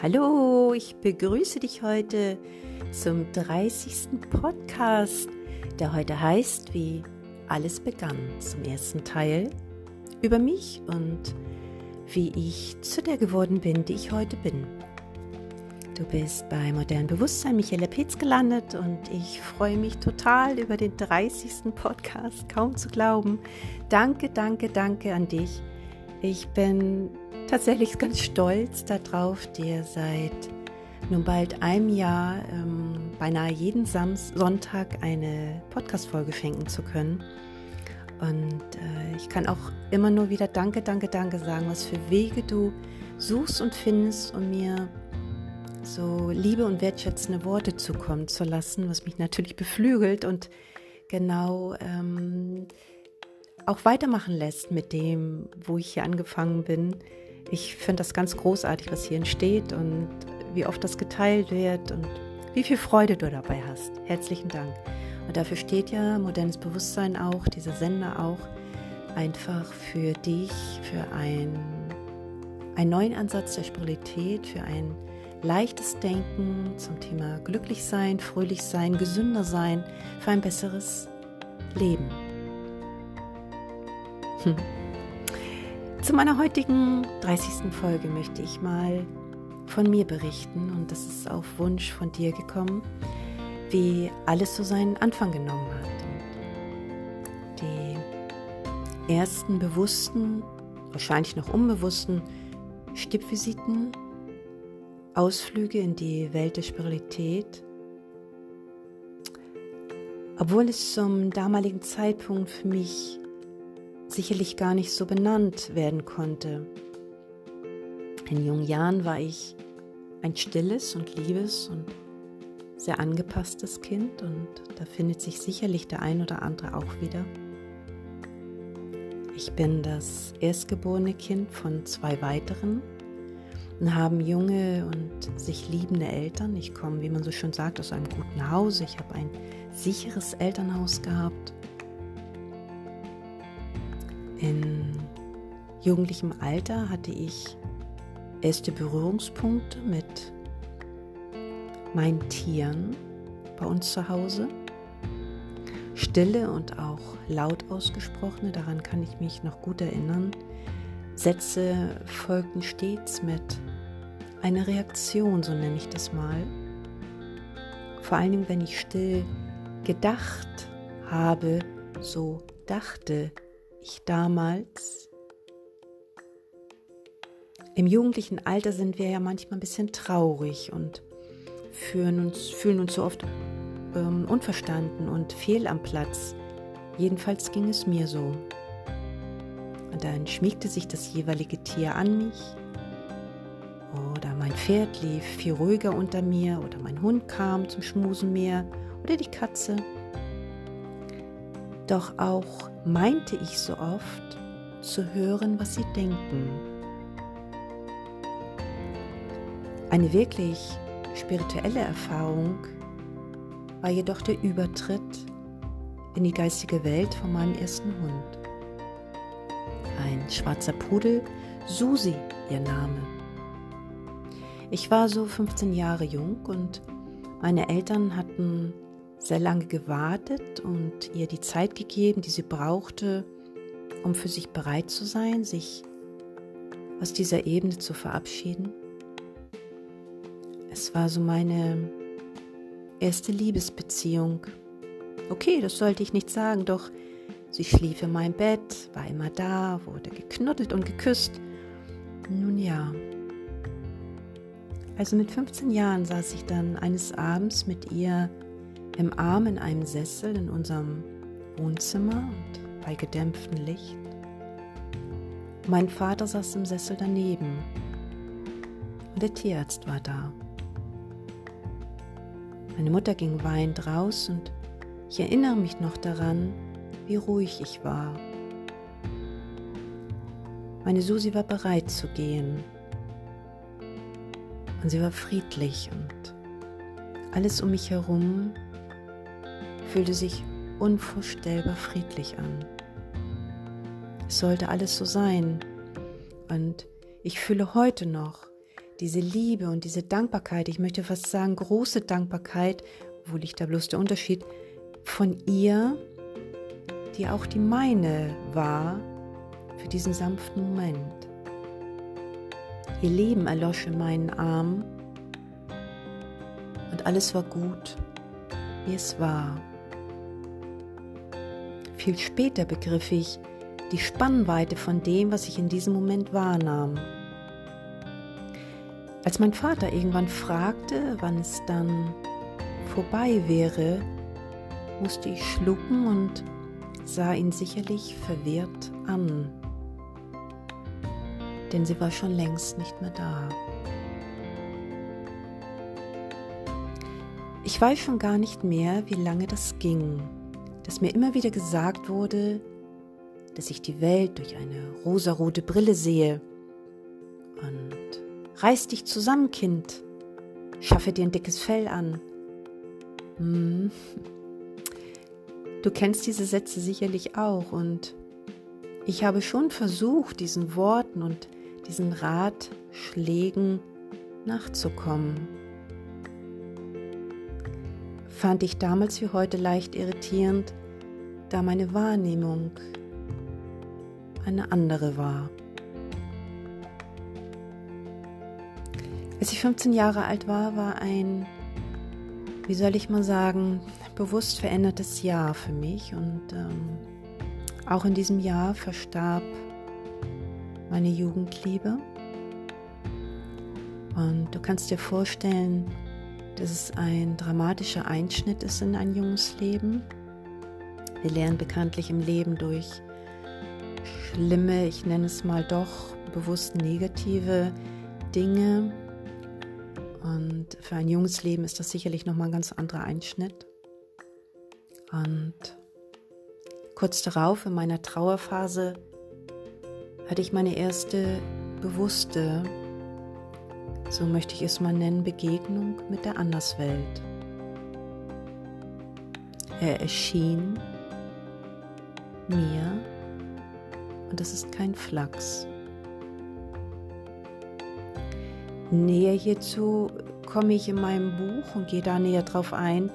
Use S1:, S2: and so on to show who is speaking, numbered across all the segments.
S1: Hallo, ich begrüße dich heute zum 30. Podcast, der heute heißt, wie alles begann, zum ersten Teil über mich und wie ich zu der geworden bin, die ich heute bin. Du bist bei Modern Bewusstsein Michaela Petz gelandet und ich freue mich total über den 30. Podcast, kaum zu glauben. Danke, danke, danke an dich. Ich bin tatsächlich ganz stolz darauf, dir seit nun bald einem Jahr ähm, beinahe jeden Sams Sonntag eine Podcast-Folge schenken zu können. Und äh, ich kann auch immer nur wieder Danke, Danke, Danke sagen, was für Wege du suchst und findest, um mir so liebe und wertschätzende Worte zukommen zu lassen, was mich natürlich beflügelt und genau ähm, auch weitermachen lässt mit dem, wo ich hier angefangen bin. Ich finde das ganz großartig, was hier entsteht und wie oft das geteilt wird und wie viel Freude du dabei hast. Herzlichen Dank. Und dafür steht ja modernes Bewusstsein auch, dieser Sender auch, einfach für dich, für ein, einen neuen Ansatz der Spiritualität, für ein leichtes Denken zum Thema glücklich sein, fröhlich sein, gesünder sein, für ein besseres Leben. Hm. Zu meiner heutigen 30. Folge möchte ich mal von mir berichten und das ist auf Wunsch von dir gekommen, wie alles so seinen Anfang genommen hat. Und die ersten bewussten, wahrscheinlich noch unbewussten Stippvisiten, Ausflüge in die Welt der Spiritualität, obwohl es zum damaligen Zeitpunkt für mich sicherlich gar nicht so benannt werden konnte. In jungen Jahren war ich ein stilles und liebes und sehr angepasstes Kind und da findet sich sicherlich der ein oder andere auch wieder. Ich bin das erstgeborene Kind von zwei weiteren und haben junge und sich liebende Eltern. Ich komme, wie man so schön sagt, aus einem guten Hause. Ich habe ein sicheres Elternhaus gehabt in jugendlichem Alter hatte ich erste Berührungspunkte mit meinen Tieren bei uns zu Hause. Stille und auch laut ausgesprochene, daran kann ich mich noch gut erinnern. Sätze folgten stets mit einer Reaktion, so nenne ich das mal. Vor Dingen, wenn ich still gedacht habe, so dachte ich damals. Im jugendlichen Alter sind wir ja manchmal ein bisschen traurig und fühlen uns, fühlen uns so oft ähm, unverstanden und fehl am Platz. Jedenfalls ging es mir so. Und dann schmiegte sich das jeweilige Tier an mich. Oder mein Pferd lief viel ruhiger unter mir. Oder mein Hund kam zum Schmusen mehr. Oder die Katze. Doch auch meinte ich so oft zu hören, was sie denken. Eine wirklich spirituelle Erfahrung war jedoch der Übertritt in die geistige Welt von meinem ersten Hund. Ein schwarzer Pudel, Susi ihr Name. Ich war so 15 Jahre jung und meine Eltern hatten sehr lange gewartet und ihr die Zeit gegeben, die sie brauchte, um für sich bereit zu sein, sich aus dieser Ebene zu verabschieden. Es war so meine erste Liebesbeziehung. Okay, das sollte ich nicht sagen, doch sie schlief in meinem Bett, war immer da, wurde geknuddelt und geküsst. Nun ja. Also mit 15 Jahren saß ich dann eines Abends mit ihr im Arm in einem Sessel in unserem Wohnzimmer und bei gedämpftem Licht. Mein Vater saß im Sessel daneben und der Tierarzt war da. Meine Mutter ging weinend raus und ich erinnere mich noch daran, wie ruhig ich war. Meine Susi war bereit zu gehen und sie war friedlich und alles um mich herum fühlte sich unvorstellbar friedlich an. Es sollte alles so sein. Und ich fühle heute noch diese Liebe und diese Dankbarkeit, ich möchte fast sagen große Dankbarkeit, wo liegt da bloß der Unterschied, von ihr, die auch die meine war, für diesen sanften Moment. Ihr Leben erlosch in meinen Armen und alles war gut, wie es war. Viel später begriff ich die Spannweite von dem, was ich in diesem Moment wahrnahm. Als mein Vater irgendwann fragte, wann es dann vorbei wäre, musste ich schlucken und sah ihn sicherlich verwirrt an, denn sie war schon längst nicht mehr da. Ich weiß schon gar nicht mehr, wie lange das ging, dass mir immer wieder gesagt wurde, dass ich die Welt durch eine rosarote Brille sehe. Und reiß dich zusammen, Kind, schaffe dir ein dickes Fell an. Hm. Du kennst diese Sätze sicherlich auch und ich habe schon versucht, diesen Worten und diesen Ratschlägen nachzukommen fand ich damals wie heute leicht irritierend, da meine Wahrnehmung eine andere war. Als ich 15 Jahre alt war, war ein, wie soll ich mal sagen, bewusst verändertes Jahr für mich und ähm, auch in diesem Jahr verstarb meine Jugendliebe. Und du kannst dir vorstellen, dass es ein dramatischer Einschnitt ist in ein junges Leben. Wir lernen bekanntlich im Leben durch schlimme, ich nenne es mal doch bewusst negative Dinge. Und für ein junges Leben ist das sicherlich nochmal ein ganz anderer Einschnitt. Und kurz darauf, in meiner Trauerphase, hatte ich meine erste bewusste so möchte ich es mal nennen, Begegnung mit der Anderswelt. Er erschien mir, und das ist kein Flachs. Näher hierzu komme ich in meinem Buch und gehe da näher drauf ein,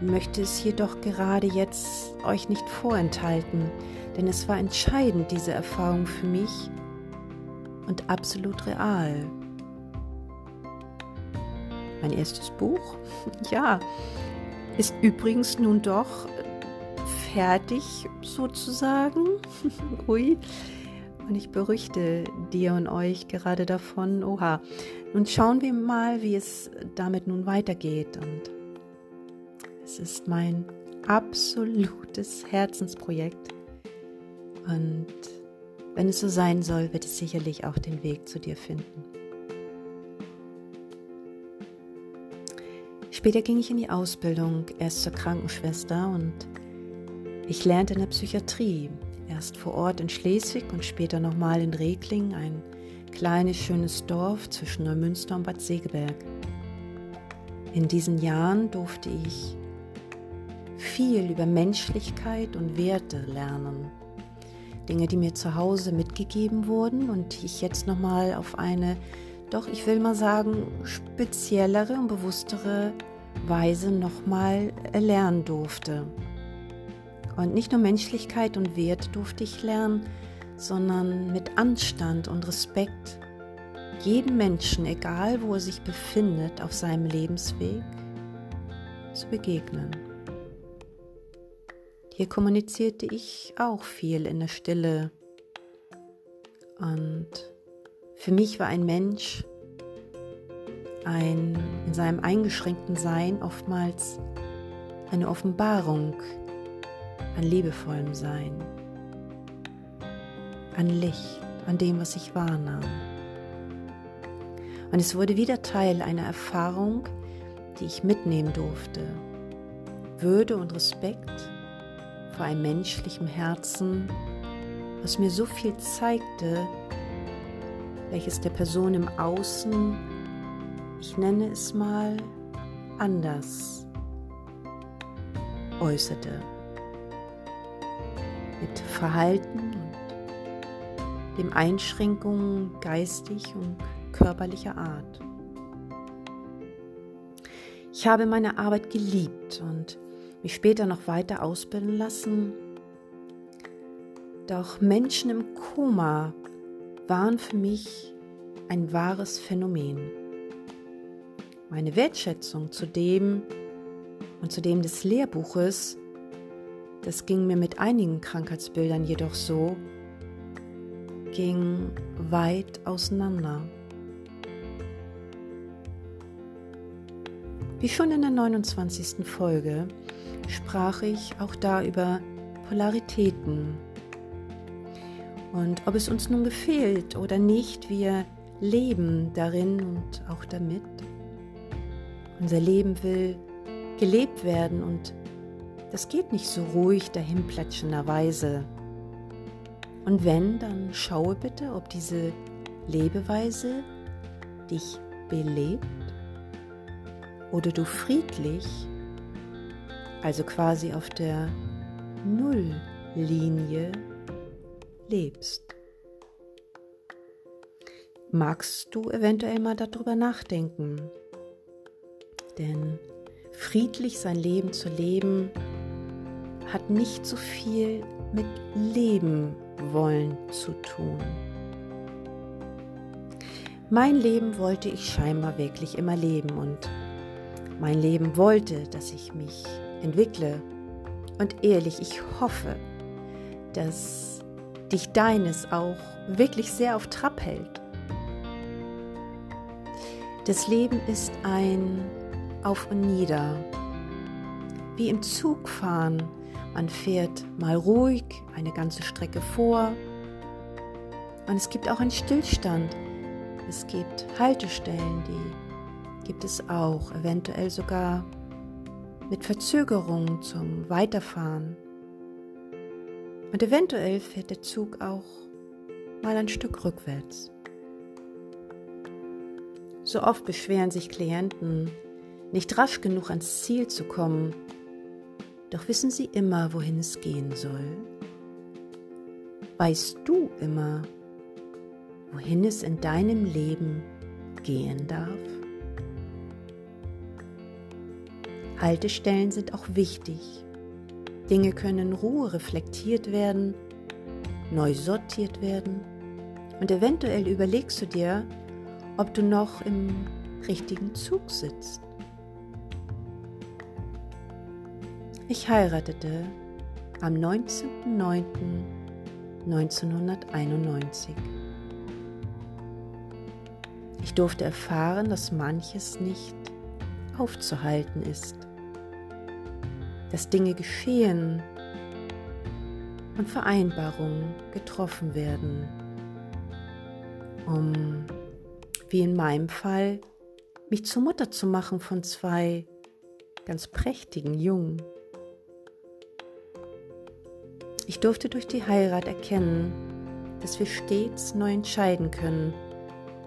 S1: möchte es jedoch gerade jetzt euch nicht vorenthalten, denn es war entscheidend, diese Erfahrung für mich und absolut real. Mein erstes Buch, ja, ist übrigens nun doch fertig sozusagen. Ui. Und ich berichte dir und euch gerade davon. Oha. Nun schauen wir mal, wie es damit nun weitergeht. Und es ist mein absolutes Herzensprojekt. Und wenn es so sein soll, wird es sicherlich auch den Weg zu dir finden. Später ging ich in die Ausbildung, erst zur Krankenschwester und ich lernte in der Psychiatrie, erst vor Ort in Schleswig und später nochmal in Regling, ein kleines, schönes Dorf zwischen Neumünster und Bad Segeberg. In diesen Jahren durfte ich viel über Menschlichkeit und Werte lernen. Dinge, die mir zu Hause mitgegeben wurden und ich jetzt nochmal auf eine, doch ich will mal sagen, speziellere und bewusstere Weise nochmal lernen durfte. Und nicht nur Menschlichkeit und Wert durfte ich lernen, sondern mit Anstand und Respekt jedem Menschen, egal wo er sich befindet, auf seinem Lebensweg zu begegnen. Hier kommunizierte ich auch viel in der Stille. Und für mich war ein Mensch, ein in seinem eingeschränkten Sein oftmals eine Offenbarung an liebevollem Sein, an Licht, an dem, was ich wahrnahm. Und es wurde wieder Teil einer Erfahrung, die ich mitnehmen durfte. Würde und Respekt vor einem menschlichen Herzen, was mir so viel zeigte, welches der Person im Außen ich nenne es mal anders, äußerte. Mit Verhalten und dem Einschränkungen geistig und körperlicher Art. Ich habe meine Arbeit geliebt und mich später noch weiter ausbilden lassen. Doch Menschen im Koma waren für mich ein wahres Phänomen. Meine Wertschätzung zu dem und zu dem des Lehrbuches, das ging mir mit einigen Krankheitsbildern jedoch so, ging weit auseinander. Wie schon in der 29. Folge sprach ich auch da über Polaritäten. Und ob es uns nun gefällt oder nicht, wir leben darin und auch damit. Unser Leben will gelebt werden und das geht nicht so ruhig dahinplätschenderweise. Und wenn, dann schaue bitte, ob diese Lebeweise dich belebt oder du friedlich, also quasi auf der Nulllinie lebst. Magst du eventuell mal darüber nachdenken? Denn friedlich sein Leben zu leben hat nicht so viel mit Leben wollen zu tun. Mein Leben wollte ich scheinbar wirklich immer leben und mein Leben wollte, dass ich mich entwickle. Und ehrlich, ich hoffe, dass dich deines auch wirklich sehr auf Trab hält. Das Leben ist ein Auf und Nieder. Wie im Zug fahren. Man fährt mal ruhig eine ganze Strecke vor. Und es gibt auch einen Stillstand. Es gibt Haltestellen, die gibt es auch, eventuell sogar mit Verzögerung zum Weiterfahren. Und eventuell fährt der Zug auch mal ein Stück rückwärts. So oft beschweren sich Klienten, nicht rasch genug ans Ziel zu kommen, doch wissen sie immer, wohin es gehen soll. Weißt du immer, wohin es in deinem Leben gehen darf? Haltestellen sind auch wichtig. Dinge können in Ruhe reflektiert werden, neu sortiert werden und eventuell überlegst du dir, ob du noch im richtigen Zug sitzt. Ich heiratete am 19.09.1991. Ich durfte erfahren, dass manches nicht aufzuhalten ist dass Dinge geschehen und Vereinbarungen getroffen werden, um, wie in meinem Fall, mich zur Mutter zu machen von zwei ganz prächtigen Jungen. Ich durfte durch die Heirat erkennen, dass wir stets neu entscheiden können,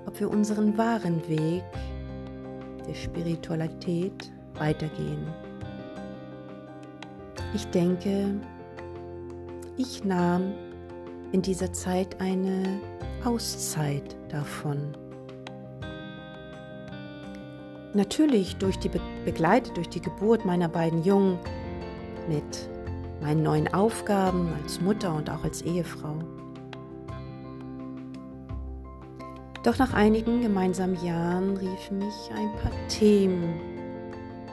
S1: ob wir unseren wahren Weg der Spiritualität weitergehen. Ich denke, ich nahm in dieser Zeit eine Auszeit davon. Natürlich durch die Be begleitet durch die Geburt meiner beiden Jungen mit meinen neuen Aufgaben als Mutter und auch als Ehefrau. Doch nach einigen gemeinsamen Jahren riefen mich ein paar Themen,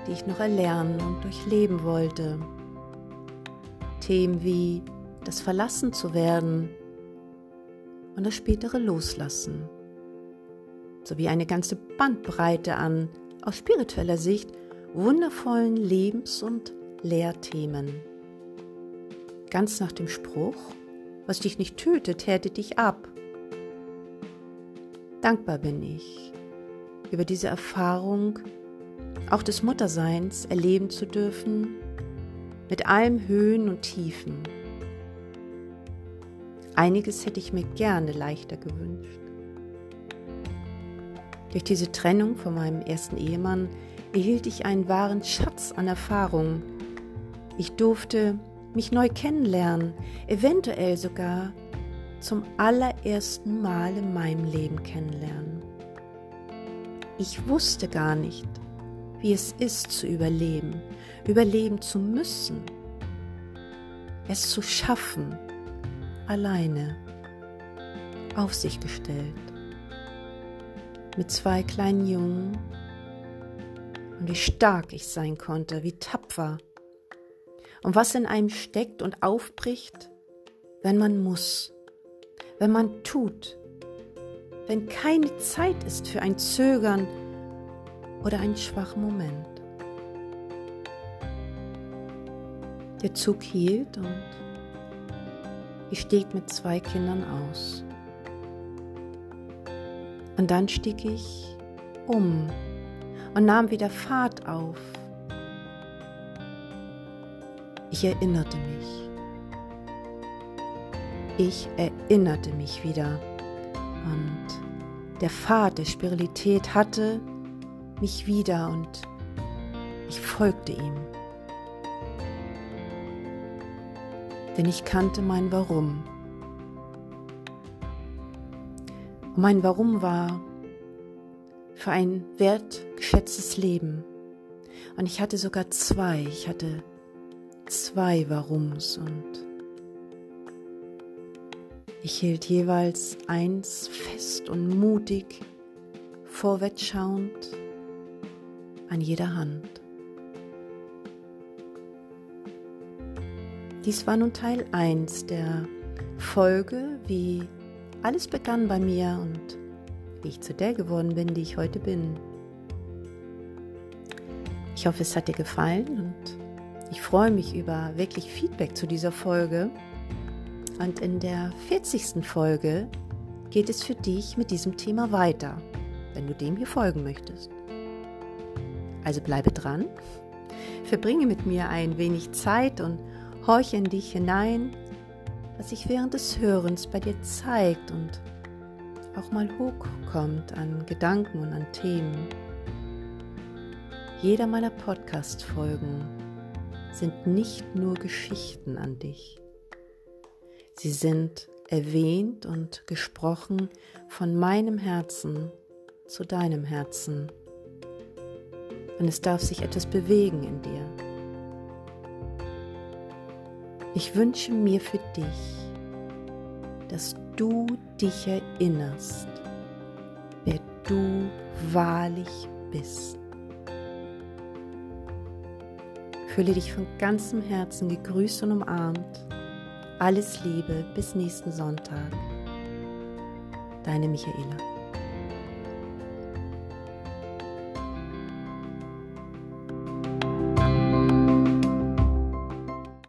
S1: die ich noch erlernen und durchleben wollte. Themen wie das Verlassen zu werden und das spätere Loslassen, sowie eine ganze Bandbreite an, aus spiritueller Sicht, wundervollen Lebens- und Lehrthemen. Ganz nach dem Spruch, was dich nicht tötet, härtet dich ab. Dankbar bin ich über diese Erfahrung, auch des Mutterseins erleben zu dürfen mit allem Höhen und Tiefen. Einiges hätte ich mir gerne leichter gewünscht. Durch diese Trennung von meinem ersten Ehemann erhielt ich einen wahren Schatz an Erfahrungen. Ich durfte mich neu kennenlernen, eventuell sogar zum allerersten Mal in meinem Leben kennenlernen. Ich wusste gar nicht, wie es ist zu überleben, überleben zu müssen, es zu schaffen, alleine, auf sich gestellt, mit zwei kleinen Jungen und wie stark ich sein konnte, wie tapfer und was in einem steckt und aufbricht, wenn man muss, wenn man tut, wenn keine Zeit ist für ein Zögern oder einen schwachen Moment. Der Zug hielt und ich stieg mit zwei Kindern aus. Und dann stieg ich um und nahm wieder Fahrt auf. Ich erinnerte mich. Ich erinnerte mich wieder und der Pfad der Spiritualität hatte mich wieder und ich folgte ihm. Denn ich kannte mein Warum. Und mein Warum war für ein wertgeschätztes Leben. Und ich hatte sogar zwei. Ich hatte zwei Warums und ich hielt jeweils eins fest und mutig, vorwärts schauend, an jeder Hand. Dies war nun Teil 1 der Folge, wie alles begann bei mir und wie ich zu der geworden bin, die ich heute bin. Ich hoffe, es hat dir gefallen und ich freue mich über wirklich Feedback zu dieser Folge. Und in der 40. Folge geht es für dich mit diesem Thema weiter, wenn du dem hier folgen möchtest. Also bleibe dran, verbringe mit mir ein wenig Zeit und horche in dich hinein, was sich während des Hörens bei dir zeigt und auch mal hochkommt an Gedanken und an Themen. Jeder meiner Podcast-Folgen sind nicht nur Geschichten an dich. Sie sind erwähnt und gesprochen von meinem Herzen zu deinem Herzen. Und es darf sich etwas bewegen in dir. Ich wünsche mir für dich, dass du dich erinnerst, wer du wahrlich bist. Fühle dich von ganzem Herzen gegrüßt und umarmt alles Liebe, bis nächsten Sonntag. Deine Michaela.